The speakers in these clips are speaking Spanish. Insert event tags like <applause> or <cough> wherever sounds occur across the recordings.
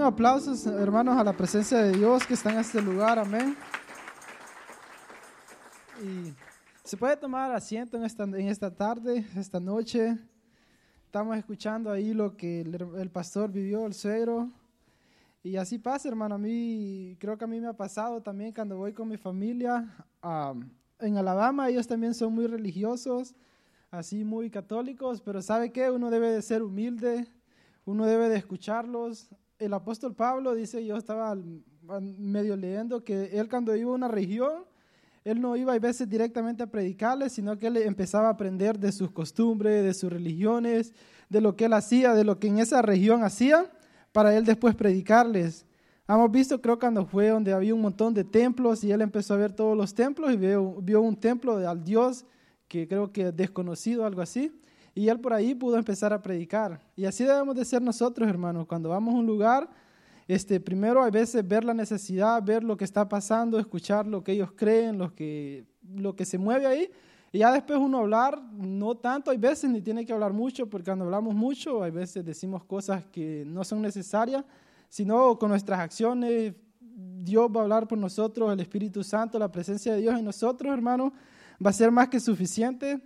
un aplauso, hermanos, a la presencia de Dios que está en este lugar. Amén. Y se puede tomar asiento en esta, en esta tarde, esta noche. Estamos escuchando ahí lo que el, pastor vivió, el suegro. Y así pasa, hermano. A mí, creo que a mí me ha pasado también cuando voy con mi familia. en Alabama ellos también son muy religiosos, así muy católicos, pero ¿sabe qué? Uno debe de ser humilde, uno debe de escucharlos. El apóstol Pablo dice, yo estaba medio leyendo, que él cuando iba a una región, él no iba a veces directamente a predicarles, sino que él empezaba a aprender de sus costumbres, de sus religiones, de lo que él hacía, de lo que en esa región hacía, para él después predicarles. Hemos visto, creo, cuando fue donde había un montón de templos y él empezó a ver todos los templos y vio, vio un templo al Dios que creo que desconocido, algo así. Y él por ahí pudo empezar a predicar. Y así debemos de ser nosotros, hermanos. Cuando vamos a un lugar, este, primero a veces ver la necesidad, ver lo que está pasando, escuchar lo que ellos creen, lo que, lo que se mueve ahí. Y ya después uno hablar, no tanto, hay veces ni tiene que hablar mucho, porque cuando hablamos mucho, hay veces decimos cosas que no son necesarias, sino con nuestras acciones, Dios va a hablar por nosotros, el Espíritu Santo, la presencia de Dios en nosotros, hermanos, va a ser más que suficiente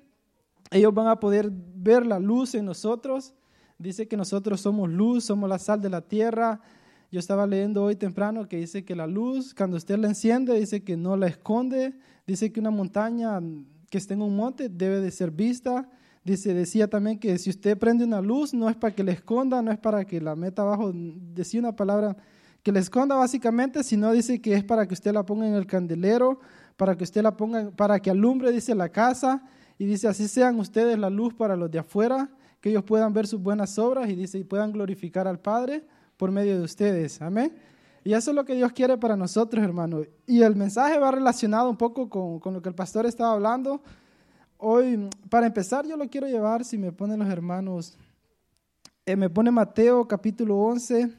ellos van a poder ver la luz en nosotros. Dice que nosotros somos luz, somos la sal de la tierra. Yo estaba leyendo hoy temprano que dice que la luz, cuando usted la enciende, dice que no la esconde. Dice que una montaña que esté en un monte debe de ser vista. Dice, decía también que si usted prende una luz, no es para que la esconda, no es para que la meta abajo, decía una palabra que la esconda básicamente, sino dice que es para que usted la ponga en el candelero, para que usted la ponga, para que alumbre, dice la casa, y dice, así sean ustedes la luz para los de afuera, que ellos puedan ver sus buenas obras y dice, y puedan glorificar al Padre por medio de ustedes. Amén. Y eso es lo que Dios quiere para nosotros, hermano. Y el mensaje va relacionado un poco con, con lo que el pastor estaba hablando. Hoy, para empezar, yo lo quiero llevar, si me ponen los hermanos, eh, me pone Mateo capítulo 11,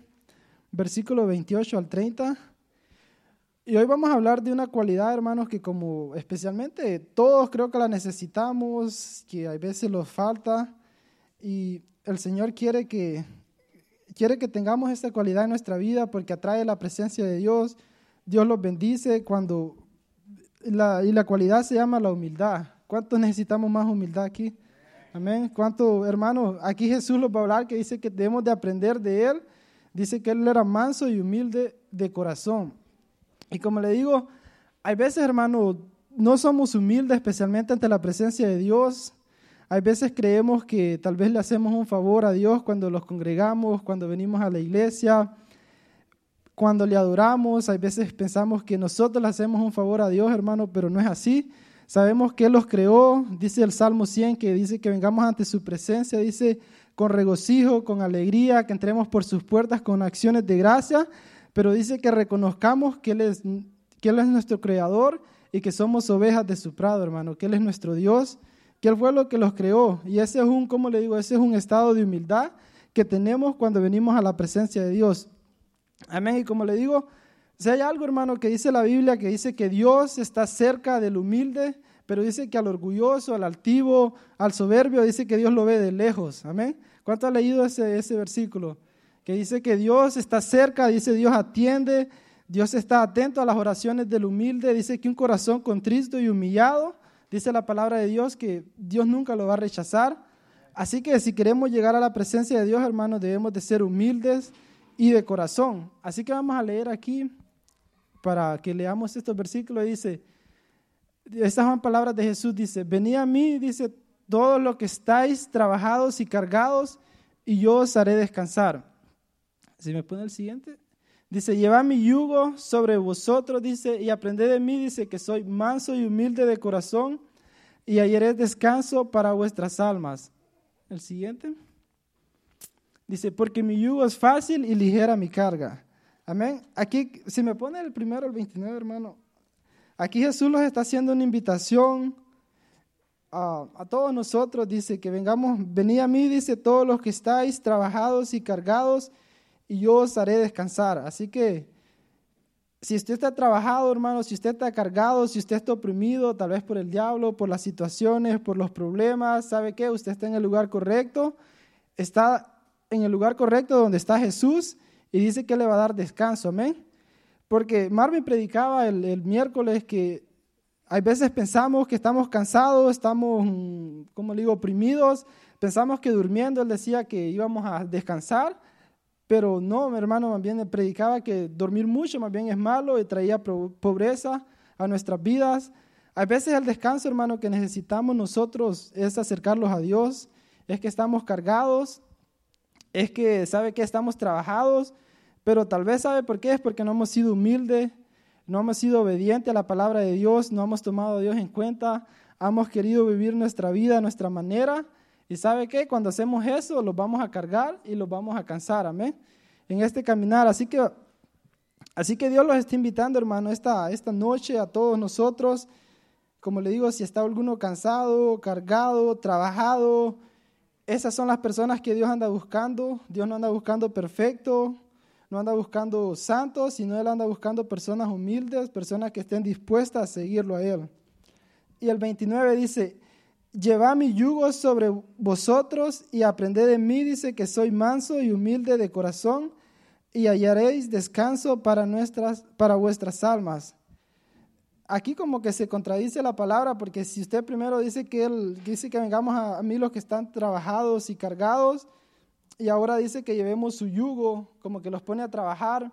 versículo 28 al 30. Y hoy vamos a hablar de una cualidad, hermanos, que como especialmente todos creo que la necesitamos, que a veces nos falta, y el Señor quiere que, quiere que tengamos esta cualidad en nuestra vida porque atrae la presencia de Dios, Dios los bendice cuando, la, y la cualidad se llama la humildad. ¿Cuántos necesitamos más humildad aquí? Amén. ¿Cuánto, hermanos? Aquí Jesús los va a hablar que dice que debemos de aprender de Él. Dice que Él era manso y humilde de corazón. Y como le digo, hay veces, hermano, no somos humildes, especialmente ante la presencia de Dios. Hay veces creemos que tal vez le hacemos un favor a Dios cuando los congregamos, cuando venimos a la iglesia, cuando le adoramos. Hay veces pensamos que nosotros le hacemos un favor a Dios, hermano, pero no es así. Sabemos que Él los creó, dice el Salmo 100, que dice que vengamos ante su presencia, dice con regocijo, con alegría, que entremos por sus puertas con acciones de gracia pero dice que reconozcamos que él, es, es nuestro creador y que somos ovejas de su prado, hermano, que Él es nuestro Dios, que Él fue lo que los creó. Y ese es un, como le digo, ese es un estado de humildad que tenemos cuando venimos a la presencia de Dios. Amén. Y como le digo, si hay algo, hermano, que dice la Biblia, que dice que Dios está cerca del humilde, pero dice que al orgulloso, al altivo, al soberbio, dice que Dios lo ve de lejos. Amén. ¿Cuánto ha leído ese, ese versículo? Que dice que Dios está cerca, dice Dios atiende, Dios está atento a las oraciones del humilde, dice que un corazón contristo y humillado, dice la palabra de Dios que Dios nunca lo va a rechazar. Así que si queremos llegar a la presencia de Dios, hermanos, debemos de ser humildes y de corazón. Así que vamos a leer aquí para que leamos estos versículos. Dice, estas son palabras de Jesús, dice, venid a mí, dice, todos los que estáis trabajados y cargados, y yo os haré descansar. Si me pone el siguiente. Dice, lleva mi yugo sobre vosotros, dice, y aprended de mí, dice, que soy manso y humilde de corazón, y hallaré descanso para vuestras almas. El siguiente. Dice, porque mi yugo es fácil y ligera mi carga. Amén. Aquí, si me pone el primero, el 29, hermano, aquí Jesús nos está haciendo una invitación a, a, todos nosotros. Dice que vengamos, venid a mí, dice, todos los que estáis trabajados y cargados, y yo os haré descansar. Así que si usted está trabajado, hermano, si usted está cargado, si usted está oprimido, tal vez por el diablo, por las situaciones, por los problemas, ¿sabe qué? Usted está en el lugar correcto, está en el lugar correcto donde está Jesús y dice que le va a dar descanso, amén. Porque Marvin predicaba el, el miércoles que hay veces pensamos que estamos cansados, estamos, como le digo, oprimidos, pensamos que durmiendo él decía que íbamos a descansar, pero no, mi hermano más bien predicaba que dormir mucho más bien es malo y traía pobreza a nuestras vidas. Hay veces el descanso, hermano, que necesitamos nosotros es acercarlos a Dios, es que estamos cargados, es que sabe que estamos trabajados, pero tal vez sabe por qué, es porque no hemos sido humildes, no hemos sido obedientes a la palabra de Dios, no hemos tomado a Dios en cuenta, hemos querido vivir nuestra vida a nuestra manera. Y sabe qué, cuando hacemos eso, los vamos a cargar y los vamos a cansar, amén. En este caminar. Así que, así que Dios los está invitando, hermano, esta, esta noche a todos nosotros. Como le digo, si está alguno cansado, cargado, trabajado, esas son las personas que Dios anda buscando. Dios no anda buscando perfecto, no anda buscando santos, sino Él anda buscando personas humildes, personas que estén dispuestas a seguirlo a Él. Y el 29 dice, llevad mi yugo sobre vosotros y aprended de mí, dice que soy manso y humilde de corazón, y hallaréis descanso para, nuestras, para vuestras almas. Aquí como que se contradice la palabra, porque si usted primero dice que, él, dice que vengamos a, a mí los que están trabajados y cargados, y ahora dice que llevemos su yugo, como que los pone a trabajar.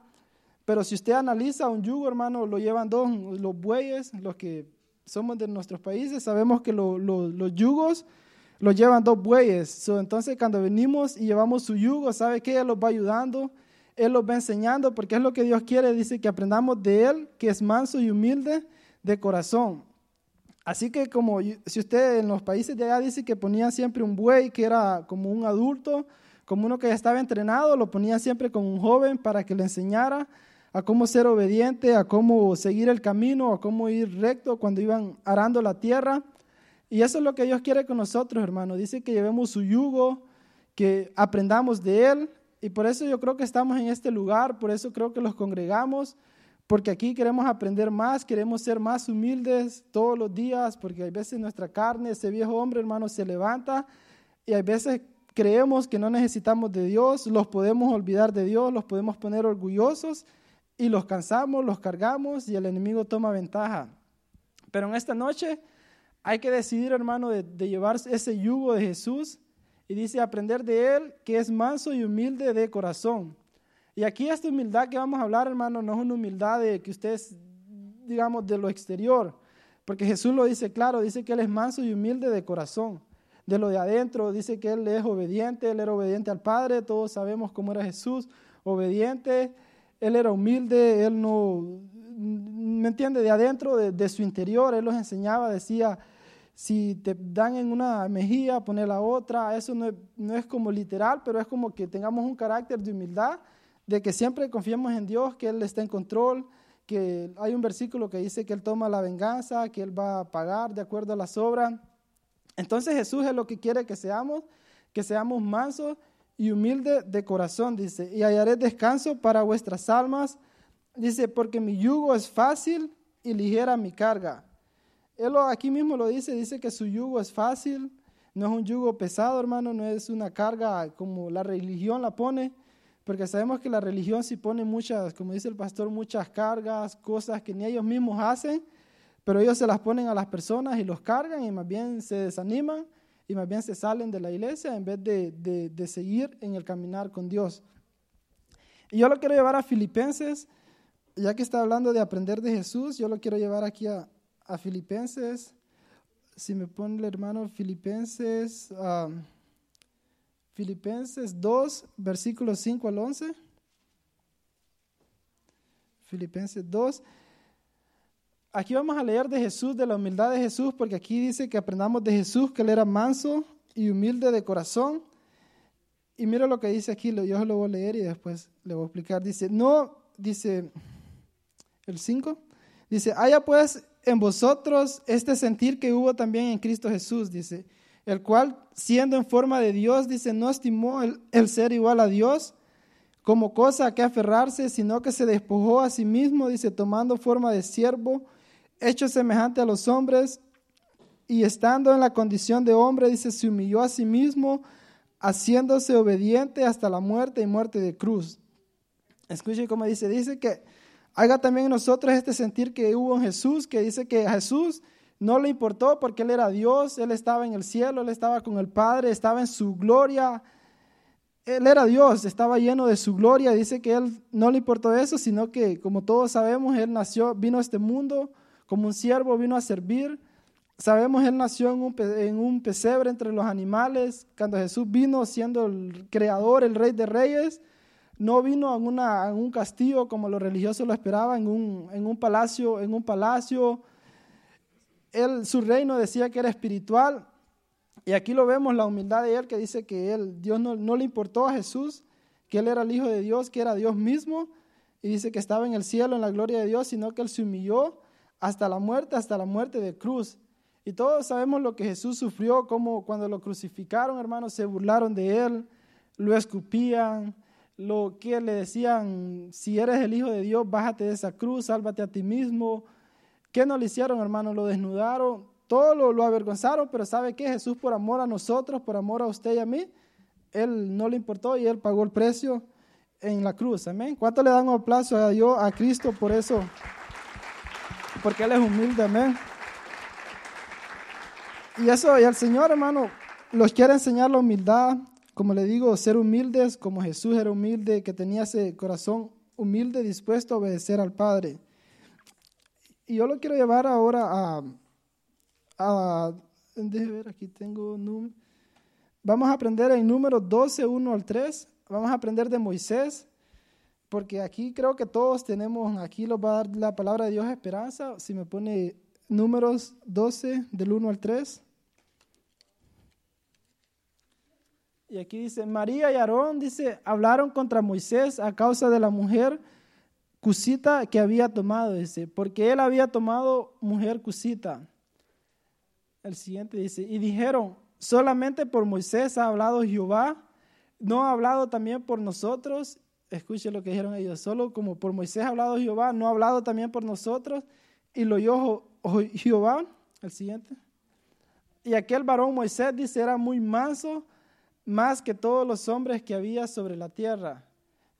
Pero si usted analiza un yugo, hermano, lo llevan dos, los bueyes, los que somos de nuestros países, sabemos que los yugos los llevan dos bueyes. entonces, cuando venimos y llevamos su yugo, ¿sabe que Él los va ayudando, Él los va enseñando, porque es lo que Dios quiere, dice que aprendamos de Él, que es manso y humilde de corazón. Así que como si usted en los países de allá dice que ponían siempre un buey que era como un adulto, como uno que ya estaba entrenado, lo ponía siempre con un joven para que le enseñara a cómo ser obediente, a cómo seguir el camino, a cómo ir recto cuando iban arando la tierra. Y eso es lo que Dios quiere con nosotros, hermano. Dice que llevemos su yugo, que aprendamos de Él. Y por eso yo creo que estamos en este lugar, por eso creo que los congregamos, porque aquí queremos aprender más, queremos ser más humildes todos los días, porque hay veces nuestra carne, ese viejo hombre, hermano, se levanta y hay veces creemos que no necesitamos de Dios, los podemos olvidar de Dios, los podemos poner orgullosos y los cansamos, los cargamos y el enemigo toma ventaja. Pero en esta noche hay que decidir, hermano, de, llevar ese yugo de Jesús y dice aprender de Él que es manso y humilde de corazón. Y aquí esta humildad que vamos a hablar, hermano, no es una humildad de que ustedes, digamos, de lo exterior, porque Jesús lo dice claro, dice que Él es manso y humilde de corazón de lo de adentro, dice que él es obediente, él era obediente al Padre, todos sabemos cómo era Jesús, obediente, él era humilde, él no, ¿me entiende? De adentro, de, su interior, él los enseñaba, decía, si te dan en una mejilla, poner la otra, eso no es, no es como literal, pero es como que tengamos un carácter de humildad, de que siempre confiemos en Dios, que Él está en control, que hay un versículo que dice que Él toma la venganza, que Él va a pagar de acuerdo a las obras. Entonces Jesús es lo que quiere que seamos, que seamos mansos y humildes de corazón, dice, y hallaré descanso para vuestras almas, dice, porque mi yugo es fácil y ligera mi carga. Él aquí mismo lo dice, dice que su yugo es fácil, no es un yugo pesado, hermano, no es una carga como la religión la pone, porque sabemos que la religión sí pone muchas, como dice el pastor, muchas cargas, cosas que ni ellos mismos hacen, pero ellos se las ponen a las personas y los cargan y más bien se desaniman y más bien se salen de la iglesia en vez de, seguir en el caminar con Dios. Y yo lo quiero llevar a Filipenses, ya que está hablando de aprender de Jesús, yo lo quiero llevar aquí a, Filipenses. Si me pone el hermano Filipenses, um, Filipenses 2, versículos 5 al 11. Filipenses 2. Aquí vamos a leer de Jesús, de la humildad de Jesús, porque aquí dice que aprendamos de Jesús, que él era manso y humilde de corazón. Y mira lo que dice aquí, yo lo voy a leer y después le voy a explicar. Dice, no, dice el 5, dice, haya pues en vosotros este sentir que hubo también en Cristo Jesús, dice, el cual siendo en forma de Dios, dice, no estimó el, el ser igual a Dios como cosa a que aferrarse, sino que se despojó a sí mismo, dice, tomando forma de siervo hecho semejante a los hombres, y estando en la condición de hombre, dice, se humilló a sí mismo, haciéndose obediente hasta la muerte y muerte de cruz. Escuche cómo dice, dice que haga también nosotros este sentir que hubo en Jesús, que dice que Jesús no le importó porque Él era Dios, Él estaba en el cielo, Él estaba con el Padre, estaba en su gloria. Él era Dios, estaba lleno de su gloria. Dice que Él no le importó eso, sino que, como todos sabemos, Él nació, vino a este mundo como un siervo, vino a servir. Sabemos, Él nació en un, en un pesebre entre los animales. Cuando Jesús vino siendo el creador, el rey de reyes, no vino en, una, en un castillo como los religiosos lo esperaban, en un, en un palacio, en un palacio. Él, su reino decía que era espiritual. Y aquí lo vemos, la humildad de él, que dice que él, Dios no, no le importó a Jesús, que él era el Hijo de Dios, que era Dios mismo. Y dice que estaba en el cielo, en la gloria de Dios, sino que él se humilló hasta la muerte, hasta la muerte de cruz. Y todos sabemos lo que Jesús sufrió, como cuando lo crucificaron, hermanos, se burlaron de él, lo escupían, lo que le decían, si eres el Hijo de Dios, bájate de esa cruz, sálvate a ti mismo. ¿Qué no le hicieron, hermano? Lo desnudaron, todo lo, lo avergonzaron, pero ¿sabe qué? Jesús por amor a nosotros, por amor a usted y a mí, Él no le importó y Él pagó el precio en la cruz. Amén. ¿Cuánto le dan un aplauso a Dios, a Cristo por eso? Porque Él es humilde, amén. Y eso, y el Señor, hermano, los quiere enseñar la humildad, como le digo, ser humildes como Jesús era humilde, que tenía ese corazón humilde dispuesto a obedecer al Padre. Y yo lo quiero llevar ahora a, a ver, aquí tengo Vamos a aprender en número 12, 1 al 3. Vamos a aprender de Moisés, porque aquí creo que todos tenemos, aquí nos va a dar la palabra de Dios esperanza. Si me pone números 12, del 1 al 3. Y aquí dice, María y Aarón, dice, hablaron contra Moisés a causa de la mujer cusita que había tomado, dice, porque él había tomado mujer cusita. El siguiente dice, y dijeron, solamente por Moisés ha hablado Jehová, no ha hablado también por nosotros. Escuche lo que dijeron ellos, solo como por Moisés ha hablado Jehová, no ha hablado también por nosotros. Y lo oyó Jehová, el siguiente. Y aquel varón Moisés dice, era muy manso más que todos los hombres que había sobre la tierra.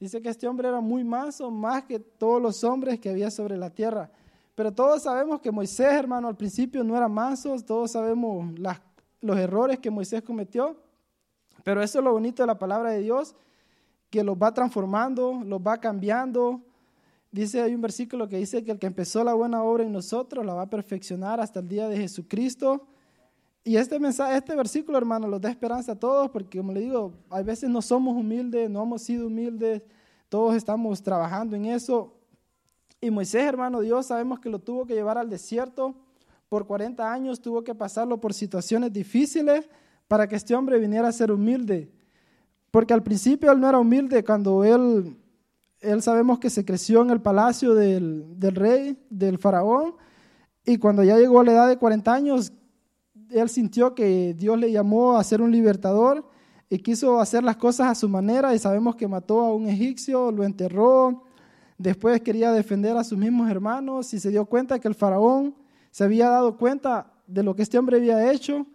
Dice que este hombre era muy manso, más que todos los hombres que había sobre la tierra. Pero todos sabemos que Moisés, hermano, al principio no era manso, todos sabemos los errores que Moisés cometió. Pero eso es lo bonito de la palabra de Dios, que los va transformando, los va cambiando. Dice, hay un versículo que dice que el que empezó la buena obra en nosotros la va a perfeccionar hasta el día de Jesucristo. Y este mensaje, este versículo, hermano, los da esperanza a todos, porque como le digo, a veces no somos humildes, no hemos sido humildes, todos estamos trabajando en eso. Y Moisés, hermano, Dios sabemos que lo tuvo que llevar al desierto por 40 años, tuvo que pasarlo por situaciones difíciles para que este hombre viniera a ser humilde. Porque al principio él no era humilde cuando él, él sabemos que se creció en el palacio del, del rey, del faraón, y cuando ya llegó a la edad de 40 años, él sintió que Dios le llamó a ser un libertador y quiso hacer las cosas a su manera y sabemos que mató a un egipcio, lo enterró, después quería defender a sus mismos hermanos y se dio cuenta que el faraón se había dado cuenta de lo que este hombre había hecho.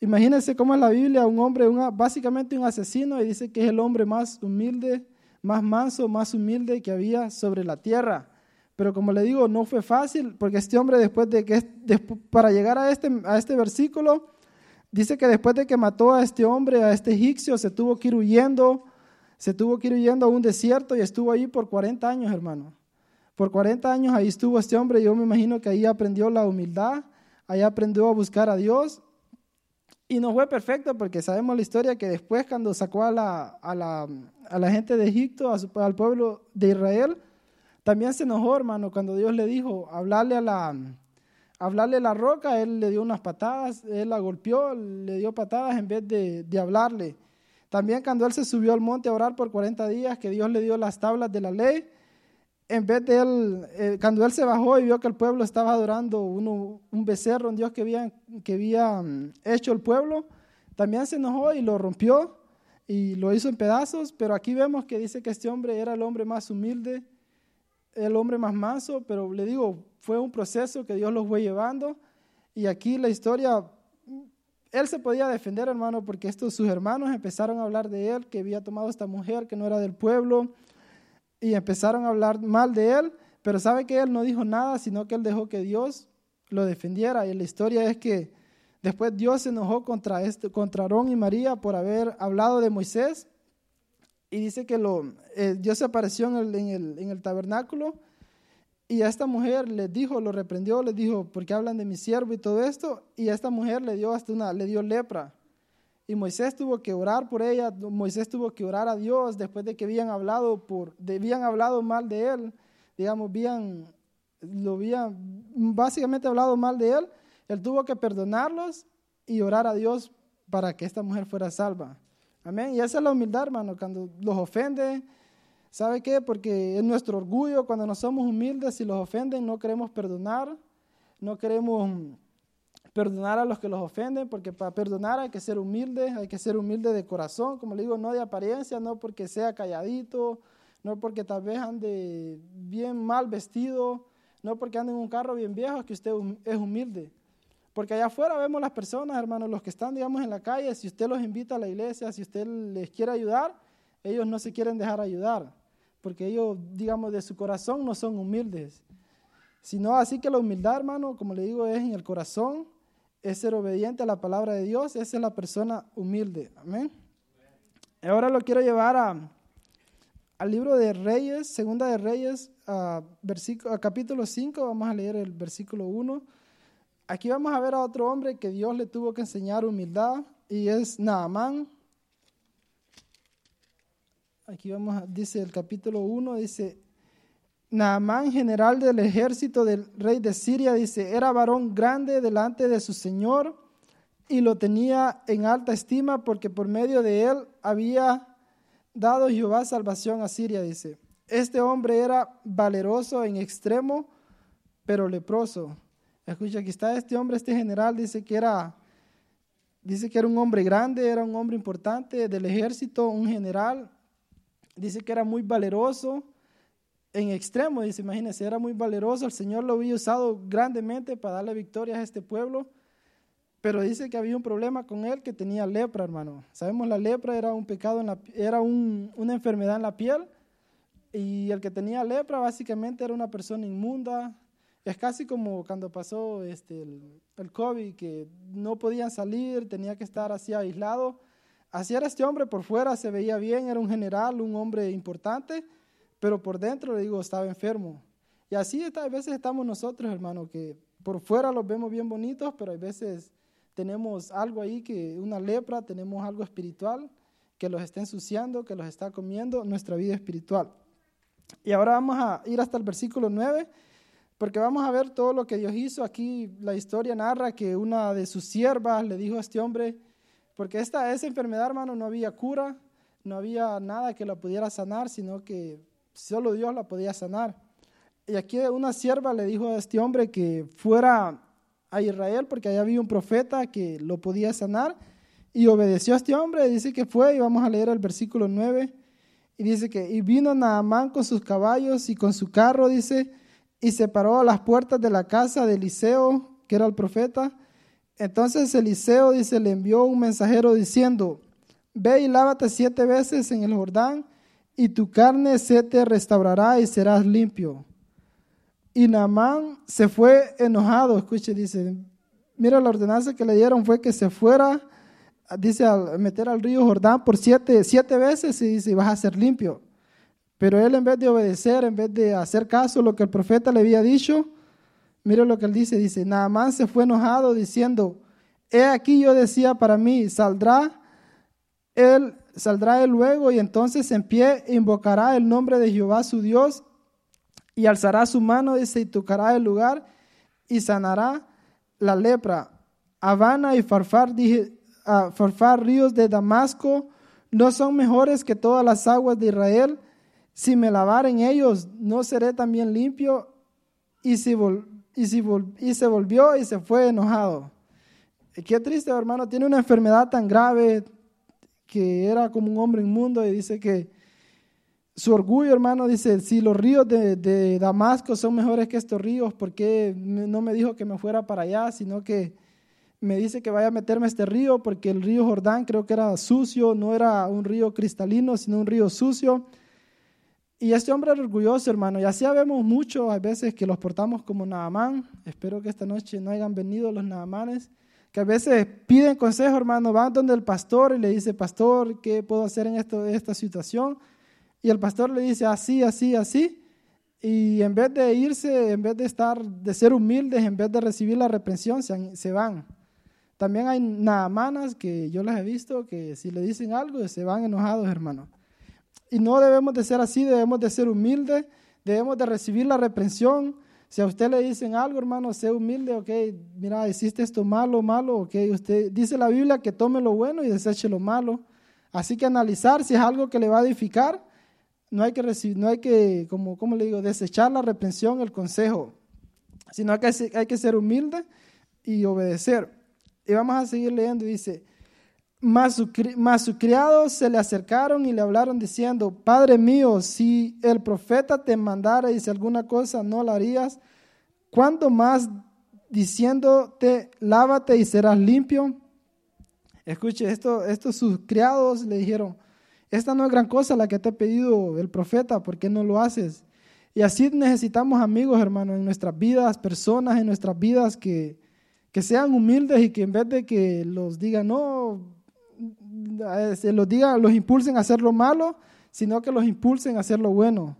Imagínense cómo es la Biblia, un hombre, básicamente un asesino, y dice que es el hombre más humilde, más manso, más humilde que había sobre la tierra. Pero como le digo, no fue fácil, porque este hombre después de que, para llegar a este, a este versículo, dice que después de que mató a este hombre, a este egipcio, se tuvo que ir huyendo, se tuvo que ir huyendo a un desierto y estuvo ahí por 40 años, hermano. Por 40 años ahí estuvo este hombre, yo me imagino que ahí aprendió la humildad, ahí aprendió a buscar a Dios. Y no fue perfecto porque sabemos la historia que después cuando sacó a la, a la, a la gente de Egipto, al pueblo de Israel, también se enojó, hermano, cuando Dios le dijo, hablarle a la, hablarle la roca, él le dio unas patadas, él la golpeó, le dio patadas en vez de, de hablarle. También cuando él se subió al monte a orar por 40 días, que Dios le dio las tablas de la ley, en vez de él, eh, cuando él se bajó y vio que el pueblo estaba adorando uno, un becerro, un Dios que había, que había mm, hecho el pueblo, también se enojó y lo rompió y lo hizo en pedazos, pero aquí vemos que dice que este hombre era el hombre más humilde el hombre más manso, pero le digo, fue un proceso que Dios los fue llevando. Y aquí la historia, él se podía defender, hermano, porque estos sus hermanos empezaron a hablar de él, que había tomado esta mujer que no era del pueblo. Y empezaron a hablar mal de él, pero sabe que él no dijo nada, sino que él dejó que Dios lo defendiera. Y la historia es que después Dios se enojó contra, este, contra Aarón y María por haber hablado de Moisés. Y dice que lo, eh, Dios se apareció en el, en, el, en el, tabernáculo y a esta mujer le dijo, lo reprendió, le dijo, ¿por qué hablan de mi siervo y todo esto? Y a esta mujer le dio hasta una, le dio lepra. Y Moisés tuvo que orar por ella, Moisés tuvo que orar a Dios después de que habían hablado, mal de él, digamos, habían, lo habían básicamente hablado mal de él, él tuvo que perdonarlos y orar a Dios para que esta mujer fuera salva. Amén. Y esa es la humildad, hermano, cuando los ofende, ¿sabe qué? Porque es nuestro orgullo, cuando no somos humildes y los ofenden, no queremos perdonar, no queremos perdonar a los que los ofenden, porque para perdonar hay que ser humilde, hay que ser humilde de corazón, como le digo, no de apariencia, no porque sea calladito, no porque tal vez ande bien mal vestido, no porque ande en un carro bien viejo, que usted es humilde. Porque allá afuera vemos las personas, hermanos, los que están, digamos, en la calle, si usted los invita a la iglesia, si usted les quiere ayudar, ellos no se quieren dejar ayudar, porque ellos, digamos, de su corazón no son humildes. Sino así que la humildad, hermano, como le digo, es en el corazón, es ser obediente a la palabra de Dios, esa es la persona humilde. Amén. Ahora lo quiero llevar a, al libro de Reyes, segunda de Reyes, a, versículo, a capítulo 5, vamos a leer el versículo 1. Aquí vamos a ver a otro hombre que Dios le tuvo que enseñar humildad y es Naamán. Aquí vamos a, dice el capítulo 1, dice, Naamán, general del ejército del rey de Siria, dice, era varón grande delante de su señor y lo tenía en alta estima porque por medio de él había dado Jehová salvación a Siria, dice. Este hombre era valeroso en extremo, pero leproso. Escucha, aquí está este hombre, este general, dice que era, dice que era un hombre grande, era un hombre importante del ejército, un general. Dice que era muy valeroso en extremo, dice, imagínense, era muy valeroso, el Señor lo había usado grandemente para darle victorias a este pueblo, pero dice que había un problema con él que tenía lepra, hermano. Sabemos la lepra era un pecado, en la, era una enfermedad en la piel, y el que tenía lepra básicamente era una persona inmunda. Es casi como cuando pasó este, el, el COVID, que no podían salir, tenía que estar así aislado. Así era este hombre, por fuera se veía bien, era un general, un hombre importante, pero por dentro, le digo, estaba enfermo. Y así a veces estamos nosotros, hermano, que por fuera los vemos bien bonitos, pero a veces tenemos algo ahí, que una lepra, tenemos algo espiritual que los está ensuciando, que los está comiendo nuestra vida espiritual. Y ahora vamos a ir hasta el versículo 9, porque vamos a ver todo lo que Dios hizo. Aquí la historia narra que una de sus siervas le dijo a este hombre, porque esta, esa enfermedad, hermano, no había cura, no había nada que la pudiera sanar, sino que Solo Dios la podía sanar. Y aquí una sierva le dijo a este hombre que fuera a Israel porque allá había un profeta que lo podía sanar. Y obedeció a este hombre, dice que fue, y vamos a leer el versículo 9. Y dice que, y vino Naamán con sus caballos y con su carro, dice, y se paró a las puertas de la casa de Eliseo, que era el profeta. Entonces Eliseo, dice, le envió un mensajero diciendo, ve y lávate siete veces en el Jordán y tu carne se te restaurará y serás limpio. Y Naamán se fue enojado, escuche, dice, mira la ordenanza que le dieron fue que se fuera, dice, a meter al río Jordán por siete, siete veces y dice, vas a ser limpio. Pero él en vez de obedecer, en vez de hacer caso a lo que el profeta le había dicho, mira lo que él dice, dice, Naamán se fue enojado diciendo, he aquí yo decía para mí, saldrá él saldrá él luego y entonces en pie invocará el nombre de Jehová su Dios y alzará su mano, dice, y tocará el lugar y sanará la lepra. Habana y Farfar, dije, Farfar, ríos de Damasco, no son mejores que todas las aguas de Israel. Si me lavar en ellos, no seré también limpio. Y, si y, si y se volvió y se fue enojado. Qué triste, hermano, tiene una enfermedad tan grave, que era como un hombre inmundo y dice que su orgullo, hermano, dice, si los ríos de, Damasco son mejores que estos ríos, ¿por qué no me dijo que me fuera para allá, sino que me dice que vaya a meterme a este río? Porque el río Jordán creo que era sucio, no era un río cristalino, sino un río sucio. Y este hombre era orgulloso, hermano. Y así vemos mucho, a veces que los portamos como Naamán. Espero que esta noche no hayan venido los Naamanes. Que a veces piden consejo, hermano. Van donde el pastor y le dice, pastor, ¿qué puedo hacer en esto, esta situación? Y el pastor le dice, así, así, así. Y en vez de irse, en vez de estar, de ser humildes, en vez de recibir la reprensión, se, se van. También hay naamanas que yo las he visto que si le dicen algo se van enojados, hermano. Y no debemos de ser así, debemos de ser humildes, debemos de recibir la reprensión. Si a usted le dicen algo, hermano, sea humilde, ok, mira, hiciste esto malo, malo, ok, usted dice la Biblia que tome lo bueno y deseche lo malo. Así que analizar si es algo que le va a edificar, no hay que recibir, no hay que, como, como le digo, desechar la reprensión, el consejo, sino que hay que ser humilde y obedecer. Y vamos a seguir leyendo, dice, mas, sus criados se le acercaron y le hablaron diciendo, Padre mío, si el profeta te mandara y si alguna cosa no la harías, ¿cuánto más diciéndote, lávate y serás limpio? Escuche, esto, estos sus criados le dijeron, esta no es gran cosa la que te ha pedido el profeta, ¿por qué no lo haces? Y así necesitamos amigos, hermanos, en nuestras vidas, personas en nuestras vidas que, que sean humildes y que en vez de que los digan, no, se los diga, los impulsen a hacer lo malo, sino que los impulsen a hacer lo bueno.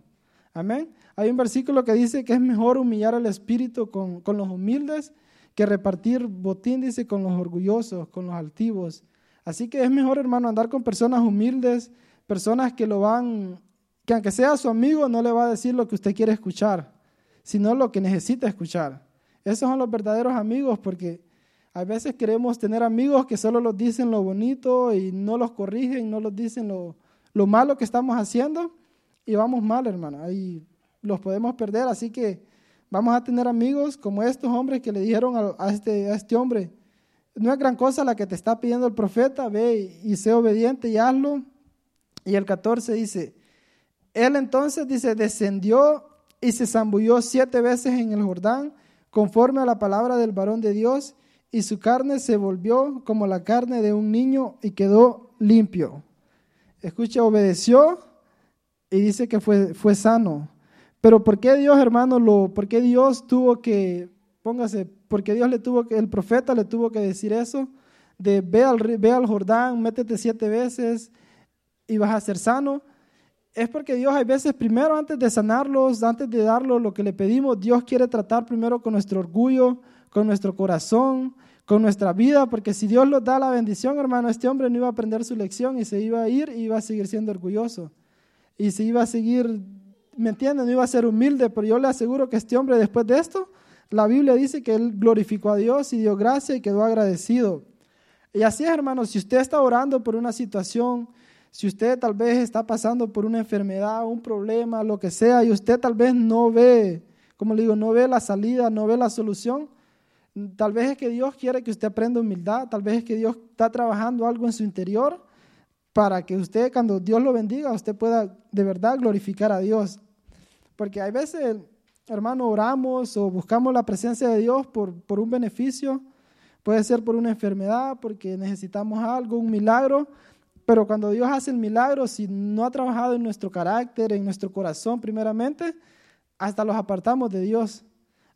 Amén. Hay un versículo que dice que es mejor humillar al espíritu con, con los humildes que repartir botín, dice, con los orgullosos, con los altivos. Así que es mejor, hermano, andar con personas humildes, personas que lo van, que aunque sea su amigo, no le va a decir lo que usted quiere escuchar, sino lo que necesita escuchar. Esos son los verdaderos amigos porque a veces queremos tener amigos que solo nos dicen lo bonito y no los corrigen, no los dicen lo, lo malo que estamos haciendo y vamos mal, hermano. Ahí los podemos perder. Así que vamos a tener amigos como estos hombres que le dijeron a, este, este hombre, no es gran cosa la que te está pidiendo el profeta, ve y, y sé obediente y hazlo. Y el 14 dice, él entonces dice, descendió y se zambulló siete veces en el Jordán, conforme a la palabra del varón de Dios, y su carne se volvió como la carne de un niño y quedó limpio. Escucha, obedeció y dice que fue, fue sano. Pero ¿por qué Dios, hermano, lo, por qué Dios tuvo que, póngase, porque Dios le tuvo que, el profeta le tuvo que decir eso? De ve al, ve al Jordán, métete siete veces y vas a ser sano. Es porque Dios hay veces primero antes de sanarlos, antes de darlo lo que le pedimos, Dios quiere tratar primero con nuestro orgullo, con nuestro corazón, con nuestra vida, porque si Dios nos da la bendición, hermano, este hombre no iba a aprender su lección y se iba a ir y iba a seguir siendo orgulloso. Y se iba a seguir, ¿me entienden? No iba a ser humilde, pero yo le aseguro que este hombre después de esto, la Biblia dice que él glorificó a Dios y dio gracia y quedó agradecido. Y así es, hermano, si usted está orando por una situación, si usted tal vez está pasando por una enfermedad, un problema, lo que sea, y usted tal vez no ve, como le digo, no ve la salida, no ve la solución, Tal vez es que Dios quiere que usted aprenda humildad, tal vez es que Dios está trabajando algo en su interior para que usted cuando Dios lo bendiga, usted pueda de verdad glorificar a Dios. Porque hay veces, hermano, oramos o buscamos la presencia de Dios por, por un beneficio, puede ser por una enfermedad, porque necesitamos algo, un milagro, pero cuando Dios hace el milagro, si no ha trabajado en nuestro carácter, en nuestro corazón primeramente, hasta los apartamos de Dios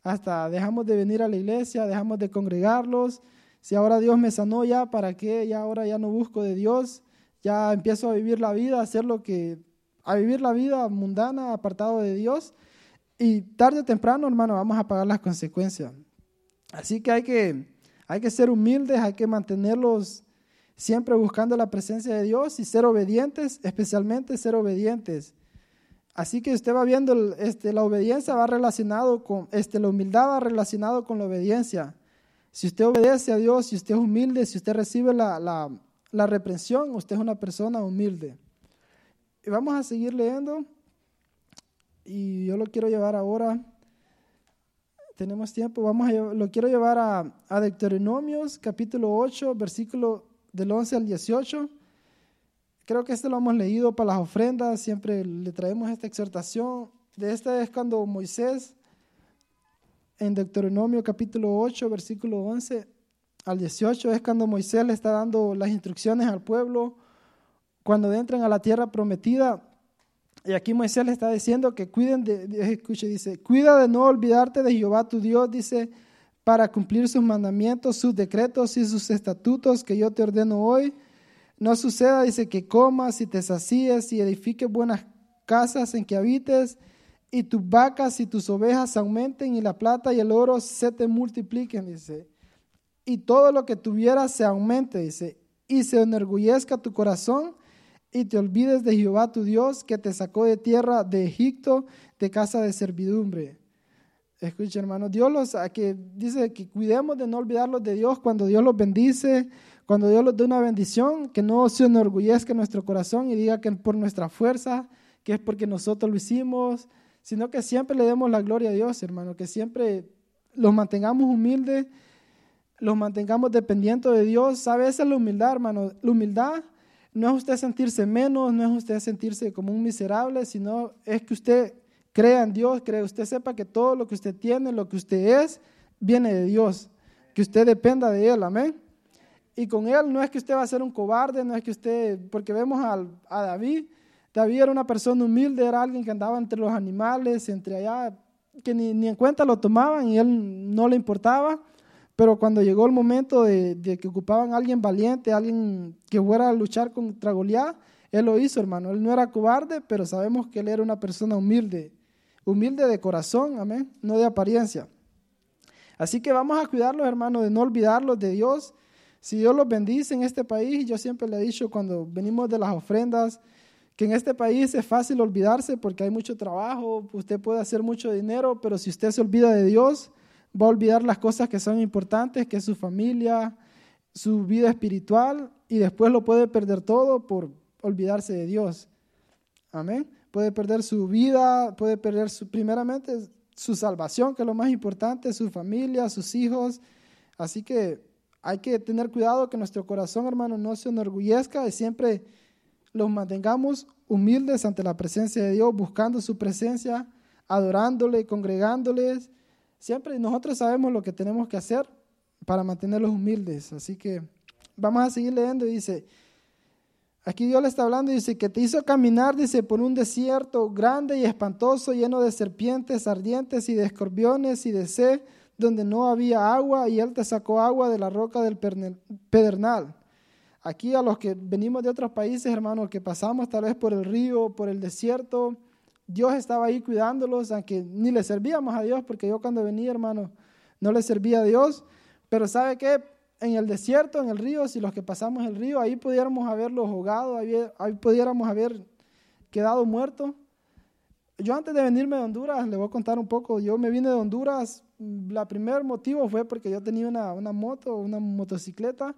hasta dejamos de venir a la iglesia, dejamos de congregarlos. Si ahora Dios me sanó ya, ¿para qué? Ya ahora ya no busco de Dios, ya empiezo a vivir la vida, a hacer lo que, a vivir la vida mundana, apartado de Dios. Y tarde o temprano, hermano, vamos a pagar las consecuencias. Así que hay que, hay que ser humildes, hay que mantenerlos siempre buscando la presencia de Dios y ser obedientes, especialmente ser obedientes. Así que usted va viendo, este, la obediencia va relacionado con, este, la humildad va relacionado con la obediencia. Si usted obedece a Dios, si usted es humilde, si usted recibe la, la, la reprensión, usted es una persona humilde. Y vamos a seguir leyendo. Y yo lo quiero llevar ahora. Tenemos tiempo. Vamos a, lo quiero llevar a, a Deuteronomios, capítulo 8, versículo del 11 al 18. Creo que este lo hemos leído para las ofrendas, siempre le traemos esta exhortación. De esta es cuando Moisés, en Deuteronomio capítulo 8, versículo 11 al 18, es cuando Moisés le está dando las instrucciones al pueblo cuando entren a la tierra prometida. Y aquí Moisés le está diciendo que cuiden de, escuche, dice, cuida de no olvidarte de Jehová tu Dios, dice, para cumplir sus mandamientos, sus decretos y sus estatutos que yo te ordeno hoy. No suceda, dice, que comas y te sacíes y edifiques buenas casas en que habites y tus vacas y tus ovejas aumenten y la plata y el oro se te multipliquen, dice. Y todo lo que tuvieras se aumente, dice, y se enorgullezca tu corazón y te olvides de Jehová tu Dios que te sacó de tierra de Egipto, de casa de servidumbre. Escucha, hermano, Dios los que dice que cuidemos de no olvidarlos de Dios cuando Dios los bendice, cuando Dios los da una bendición, que no se enorgullezca nuestro corazón y diga que por nuestra fuerza, que es porque nosotros lo hicimos, sino que siempre le demos la gloria a Dios, hermano, que siempre los mantengamos humildes, los mantengamos dependientes de Dios. ¿Sabe? Esa es la humildad, hermano. La humildad no es usted sentirse menos, no es usted sentirse como un miserable, sino es que usted crea en Dios, cree, usted sepa que todo lo que usted tiene, lo que usted es, viene de Dios, que usted dependa de Él, amén. Y con Él no es que usted va a ser un cobarde, no es que usted, porque vemos a, a David, David era una persona humilde, era alguien que andaba entre los animales, entre allá, que ni, ni en cuenta lo tomaban y él no le importaba. Pero cuando llegó el momento de, que ocupaban a alguien valiente, alguien que fuera a luchar contra Goliat, él lo hizo, hermano. Él no era cobarde, pero sabemos que él era una persona humilde, humilde de corazón, amén, no de apariencia. Así que vamos a cuidarlos, hermano, de no olvidarlos de Dios. Si Dios los bendice en este país, yo siempre le he dicho cuando venimos de las ofrendas, que en este país es fácil olvidarse porque hay mucho trabajo, usted puede hacer mucho dinero, pero si usted se olvida de Dios, va a olvidar las cosas que son importantes, que es su familia, su vida espiritual, y después lo puede perder todo por olvidarse de Dios. Amén. Puede perder su vida, puede perder su, primeramente su salvación, que es lo más importante, su familia, sus hijos. Así que hay que tener cuidado que nuestro corazón, hermano, no se enorgullezca y siempre los mantengamos humildes ante la presencia de Dios, buscando su presencia, adorándole, congregándoles Siempre nosotros sabemos lo que tenemos que hacer para mantenerlos humildes. Así que vamos a seguir leyendo. Dice, aquí Dios le está hablando y dice que te hizo caminar, dice, por un desierto grande y espantoso, lleno de serpientes ardientes y de escorpiones y de sed, donde no había agua y Él te sacó agua de la roca del pedernal. Aquí a los que venimos de otros países, hermanos, que pasamos tal vez por el río, por el desierto, Dios estaba ahí cuidándolos, aunque ni le servíamos a Dios, porque yo cuando venía, hermano, no le servía a Dios. Pero ¿sabe qué? En el desierto, en el río, si los que pasamos el río, ahí pudiéramos haberlos ahogado, ahí, ahí pudiéramos haber quedado muertos. Yo antes de venirme de Honduras, le voy a contar un poco, yo me vine de Honduras, la primer motivo fue porque yo tenía una, una moto, una motocicleta,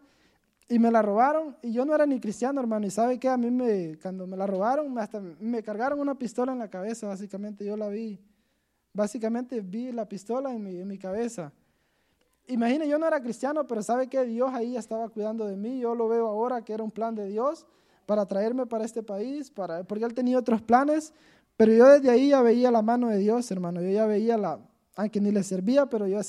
y me la robaron y yo no era ni cristiano, hermano. Y sabe que a mí me, cuando me la robaron, hasta me cargaron una pistola en la cabeza, básicamente. Yo la vi. Básicamente vi la pistola en mi, en mi cabeza. Imagine, yo no era cristiano, pero sabe que Dios ahí estaba cuidando de mí. Yo lo veo ahora que era un plan de Dios para traerme para este país, para, porque Él tenía otros planes. Pero yo desde ahí ya veía la mano de Dios, hermano. Yo ya veía la, aunque ni le servía, pero yo,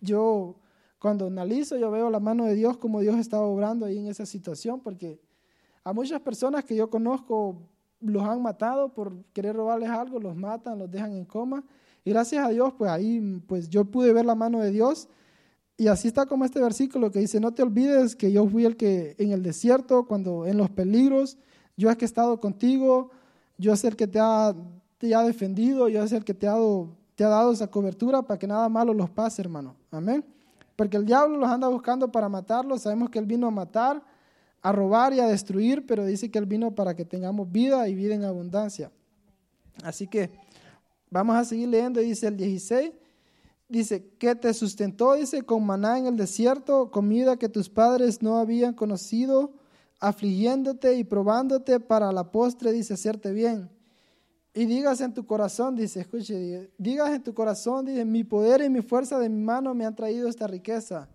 yo cuando analizo, yo veo la mano de Dios, como Dios estaba obrando ahí en esa situación, porque a muchas personas que yo conozco los han matado por querer robarles algo, los matan, los dejan en coma. Y gracias a Dios, pues ahí pues yo pude ver la mano de Dios. Y así está como este versículo que dice, no te olvides que yo fui el que en el desierto, cuando en los peligros, yo es que he estado contigo, yo es el que te ha, te ha defendido, yo es el que te ha, dado, te ha dado esa cobertura para que nada malo los pase, hermano. Amén. Porque el diablo los anda buscando para matarlos. Sabemos que Él vino a matar, a robar y a destruir, pero dice que Él vino para que tengamos vida y vida en abundancia. Así que vamos a seguir leyendo, dice el 16. Dice, que te sustentó, dice, con maná en el desierto, comida que tus padres no habían conocido, afligiéndote y probándote para la postre, dice, hacerte bien. Y digas en tu corazón, dice, escuche, digas en tu corazón, dice, mi poder y mi fuerza de mi mano me han traído esta riqueza.